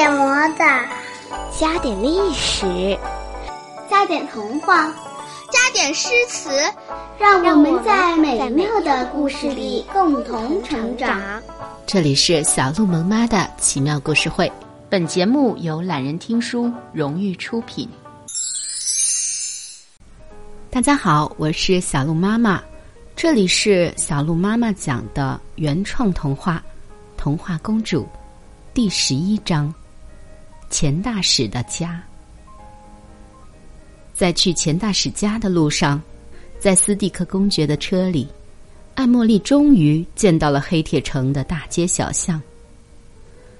点魔法，加点历史，加点童话，加点诗词，让我们在美妙的故事里共同成长。这里是小鹿萌妈的奇妙故事会，本节目由懒人听书荣誉出品。大家好，我是小鹿妈妈，这里是小鹿妈妈讲的原创童话《童话公主》第十一章。钱大使的家，在去钱大使家的路上，在斯蒂克公爵的车里，艾茉莉终于见到了黑铁城的大街小巷。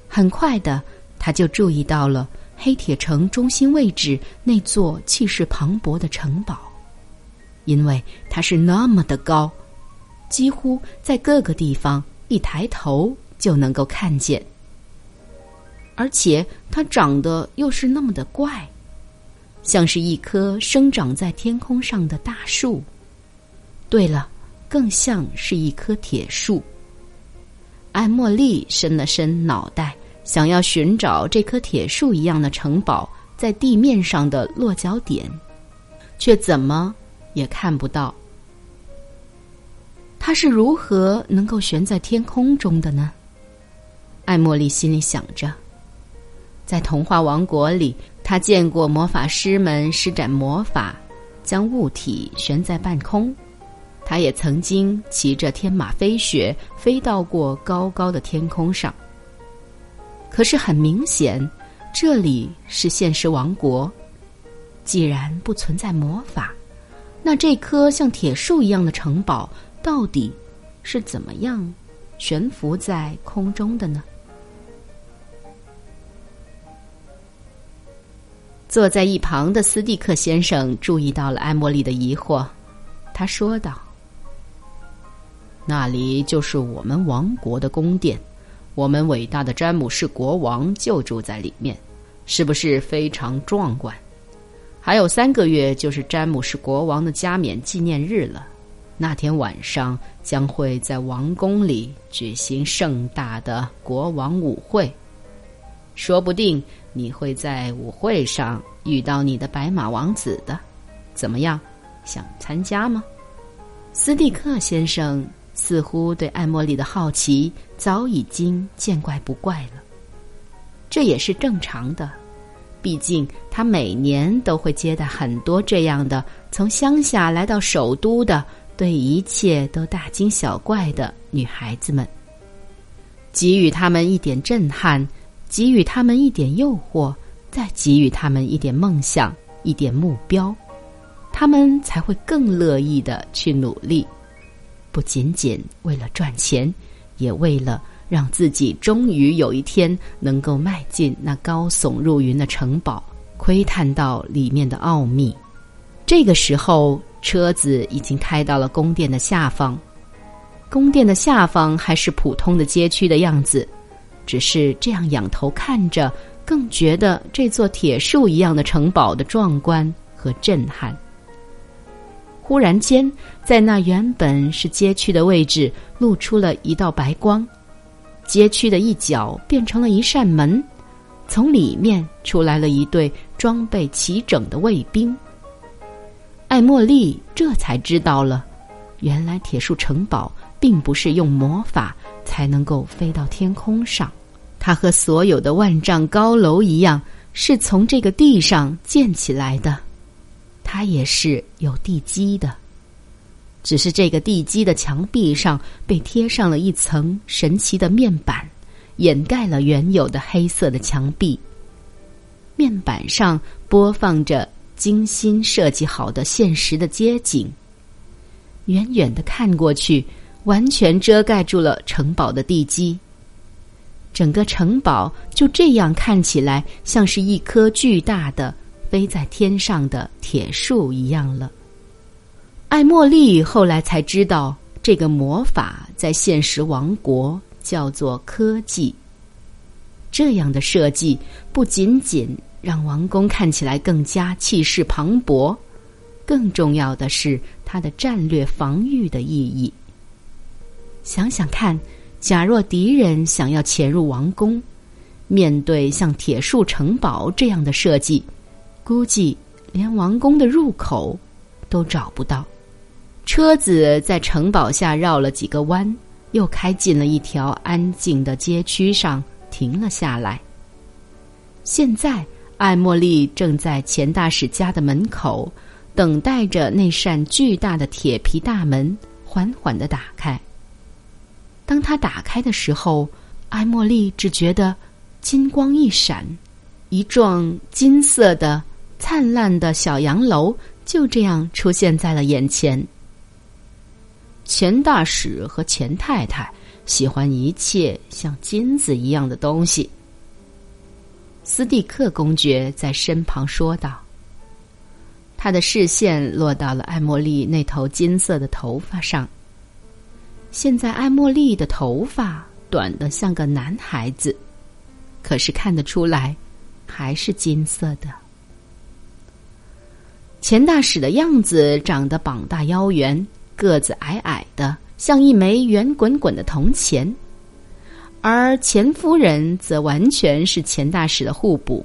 很快的，他就注意到了黑铁城中心位置那座气势磅礴的城堡，因为它是那么的高，几乎在各个地方一抬头就能够看见。而且它长得又是那么的怪，像是一棵生长在天空上的大树。对了，更像是一棵铁树。艾茉莉伸了伸脑袋，想要寻找这棵铁树一样的城堡在地面上的落脚点，却怎么也看不到。它是如何能够悬在天空中的呢？艾茉莉心里想着。在童话王国里，他见过魔法师们施展魔法，将物体悬在半空。他也曾经骑着天马飞雪，飞到过高高的天空上。可是很明显，这里是现实王国。既然不存在魔法，那这棵像铁树一样的城堡，到底是怎么样悬浮在空中的呢？坐在一旁的斯蒂克先生注意到了艾茉莉的疑惑，他说道：“那里就是我们王国的宫殿，我们伟大的詹姆士国王就住在里面，是不是非常壮观？还有三个月就是詹姆士国王的加冕纪念日了，那天晚上将会在王宫里举行盛大的国王舞会，说不定。”你会在舞会上遇到你的白马王子的，怎么样？想参加吗？斯蒂克先生似乎对艾茉莉的好奇早已经见怪不怪了。这也是正常的，毕竟他每年都会接待很多这样的从乡下来到首都的，对一切都大惊小怪的女孩子们，给予他们一点震撼。给予他们一点诱惑，再给予他们一点梦想、一点目标，他们才会更乐意的去努力，不仅仅为了赚钱，也为了让自己终于有一天能够迈进那高耸入云的城堡，窥探到里面的奥秘。这个时候，车子已经开到了宫殿的下方，宫殿的下方还是普通的街区的样子。只是这样仰头看着，更觉得这座铁树一样的城堡的壮观和震撼。忽然间，在那原本是街区的位置，露出了一道白光，街区的一角变成了一扇门，从里面出来了一队装备齐整的卫兵。艾茉莉这才知道了，原来铁树城堡并不是用魔法才能够飞到天空上。它和所有的万丈高楼一样，是从这个地上建起来的。它也是有地基的，只是这个地基的墙壁上被贴上了一层神奇的面板，掩盖了原有的黑色的墙壁。面板上播放着精心设计好的现实的街景，远远的看过去，完全遮盖住了城堡的地基。整个城堡就这样看起来像是一棵巨大的飞在天上的铁树一样了。艾茉莉后来才知道，这个魔法在现实王国叫做科技。这样的设计不仅仅让王宫看起来更加气势磅礴，更重要的是它的战略防御的意义。想想看。假若敌人想要潜入王宫，面对像铁树城堡这样的设计，估计连王宫的入口都找不到。车子在城堡下绕了几个弯，又开进了一条安静的街区上，停了下来。现在，艾茉莉正在钱大使家的门口，等待着那扇巨大的铁皮大门缓缓的打开。当他打开的时候，艾茉莉只觉得金光一闪，一幢金色的、灿烂的小洋楼就这样出现在了眼前。钱大使和钱太太喜欢一切像金子一样的东西。斯蒂克公爵在身旁说道：“他的视线落到了艾茉莉那头金色的头发上。现在艾茉莉的头发短得像个男孩子，可是看得出来，还是金色的。钱大使的样子长得膀大腰圆。”个子矮矮的，像一枚圆滚滚的铜钱，而钱夫人则完全是钱大使的互补，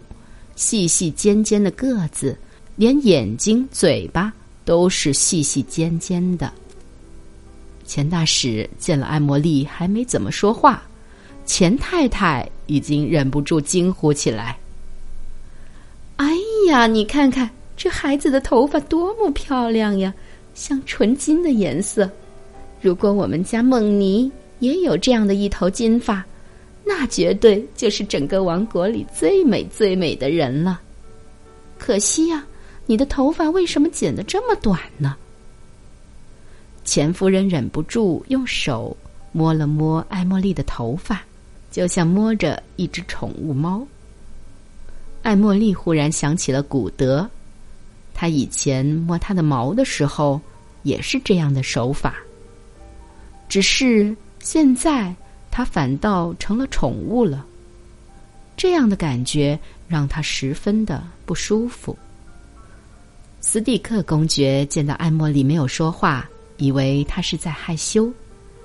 细细尖尖的个子，连眼睛、嘴巴都是细细尖尖的。钱大使见了艾茉莉，还没怎么说话，钱太太已经忍不住惊呼起来：“哎呀，你看看这孩子的头发多么漂亮呀！”像纯金的颜色，如果我们家梦妮也有这样的一头金发，那绝对就是整个王国里最美最美的人了。可惜呀，你的头发为什么剪得这么短呢？钱夫人忍不住用手摸了摸艾茉莉的头发，就像摸着一只宠物猫。艾茉莉忽然想起了古德。他以前摸他的毛的时候，也是这样的手法。只是现在，它反倒成了宠物了。这样的感觉让他十分的不舒服。斯蒂克公爵见到艾茉莉没有说话，以为他是在害羞，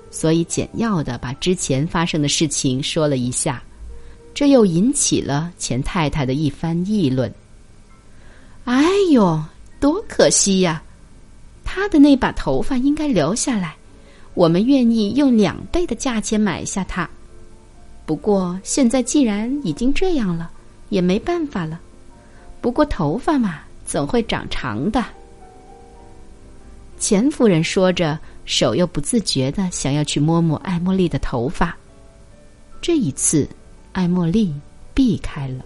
所以简要的把之前发生的事情说了一下。这又引起了钱太太的一番议论。哎呦，多可惜呀！他的那把头发应该留下来，我们愿意用两倍的价钱买下它。不过现在既然已经这样了，也没办法了。不过头发嘛，总会长长的。钱夫人说着，手又不自觉的想要去摸摸艾茉莉的头发。这一次，艾茉莉避开了。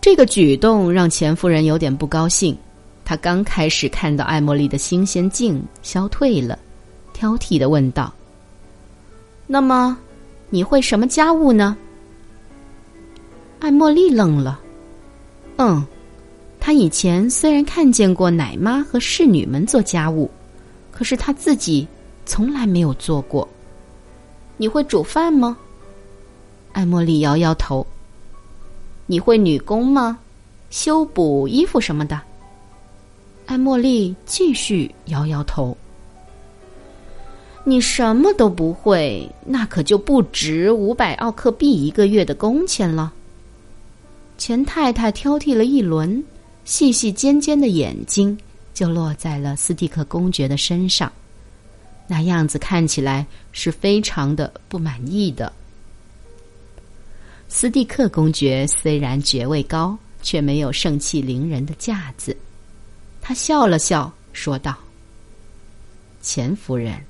这个举动让钱夫人有点不高兴。她刚开始看到艾茉莉的新鲜劲消退了，挑剔的问道：“那么，你会什么家务呢？”艾茉莉愣了。嗯，她以前虽然看见过奶妈和侍女们做家务，可是他自己从来没有做过。你会煮饭吗？艾茉莉摇摇头。你会女工吗？修补衣服什么的？艾茉莉继续摇摇头。你什么都不会，那可就不值五百奥克币一个月的工钱了。钱太太挑剔了一轮，细细尖尖的眼睛就落在了斯蒂克公爵的身上，那样子看起来是非常的不满意的。斯蒂克公爵虽然爵位高，却没有盛气凌人的架子。他笑了笑，说道：“钱夫人，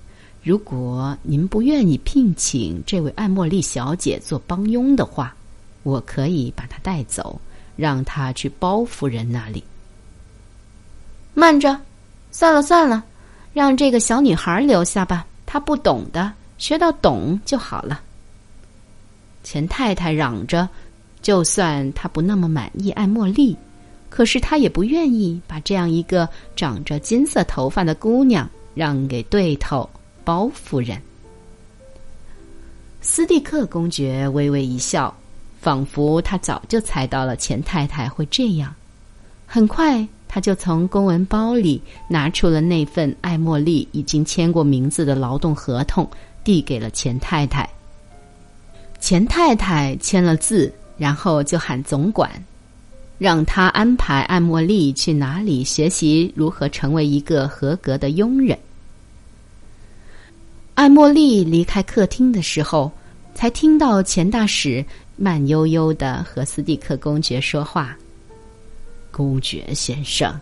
如果您不愿意聘请这位艾茉莉小姐做帮佣的话，我可以把她带走，让她去包夫人那里。”慢着，算了算了，让这个小女孩留下吧。她不懂的，学到懂就好了。钱太太嚷着：“就算她不那么满意艾茉莉，可是她也不愿意把这样一个长着金色头发的姑娘让给对头包夫人。”斯蒂克公爵微微一笑，仿佛他早就猜到了钱太太会这样。很快，他就从公文包里拿出了那份艾茉莉已经签过名字的劳动合同，递给了钱太太。钱太太签了字，然后就喊总管，让他安排艾茉莉去哪里学习如何成为一个合格的佣人。艾茉莉离开客厅的时候，才听到钱大使慢悠悠的和斯蒂克公爵说话：“公爵先生，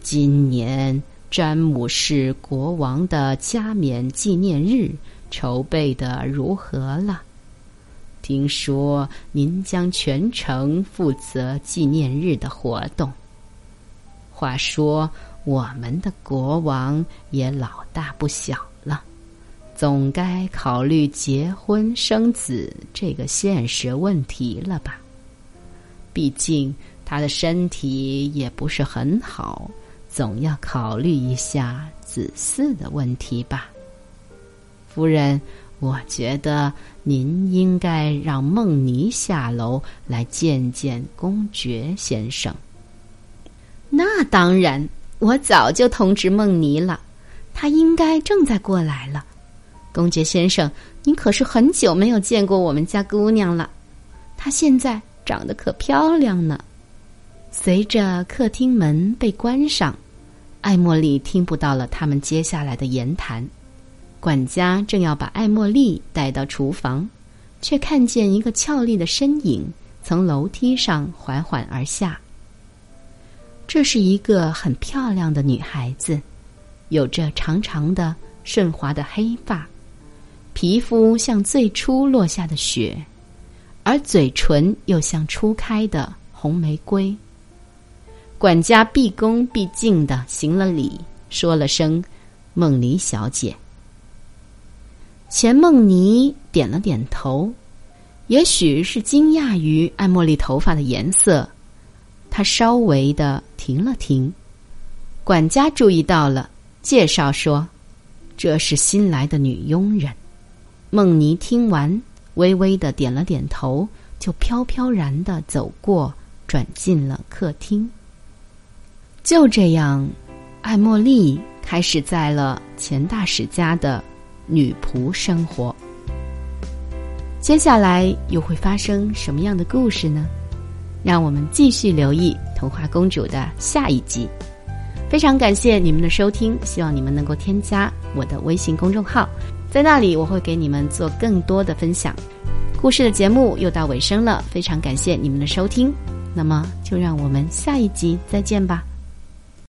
今年詹姆士国王的加冕纪念日筹备的如何了？”听说您将全程负责纪念日的活动。话说，我们的国王也老大不小，总该考虑结婚生子这个现实问题了吧？毕竟他的身体也不是很好，总要考虑一下子嗣的问题吧，夫人。我觉得您应该让梦妮下楼来见见公爵先生。那当然，我早就通知梦妮了，他应该正在过来了。公爵先生，您可是很久没有见过我们家姑娘了，她现在长得可漂亮呢。随着客厅门被关上，艾茉莉听不到了他们接下来的言谈。管家正要把艾茉莉带到厨房，却看见一个俏丽的身影从楼梯上缓缓而下。这是一个很漂亮的女孩子，有着长长的顺滑的黑发，皮肤像最初落下的雪，而嘴唇又像初开的红玫瑰。管家毕恭毕敬的行了礼，说了声“梦妮小姐”。钱梦妮点了点头，也许是惊讶于艾茉莉头发的颜色，她稍微的停了停。管家注意到了，介绍说：“这是新来的女佣人。”梦妮听完，微微的点了点头，就飘飘然的走过，转进了客厅。就这样，艾茉莉开始在了钱大使家的。女仆生活，接下来又会发生什么样的故事呢？让我们继续留意《童话公主》的下一集。非常感谢你们的收听，希望你们能够添加我的微信公众号，在那里我会给你们做更多的分享。故事的节目又到尾声了，非常感谢你们的收听，那么就让我们下一集再见吧。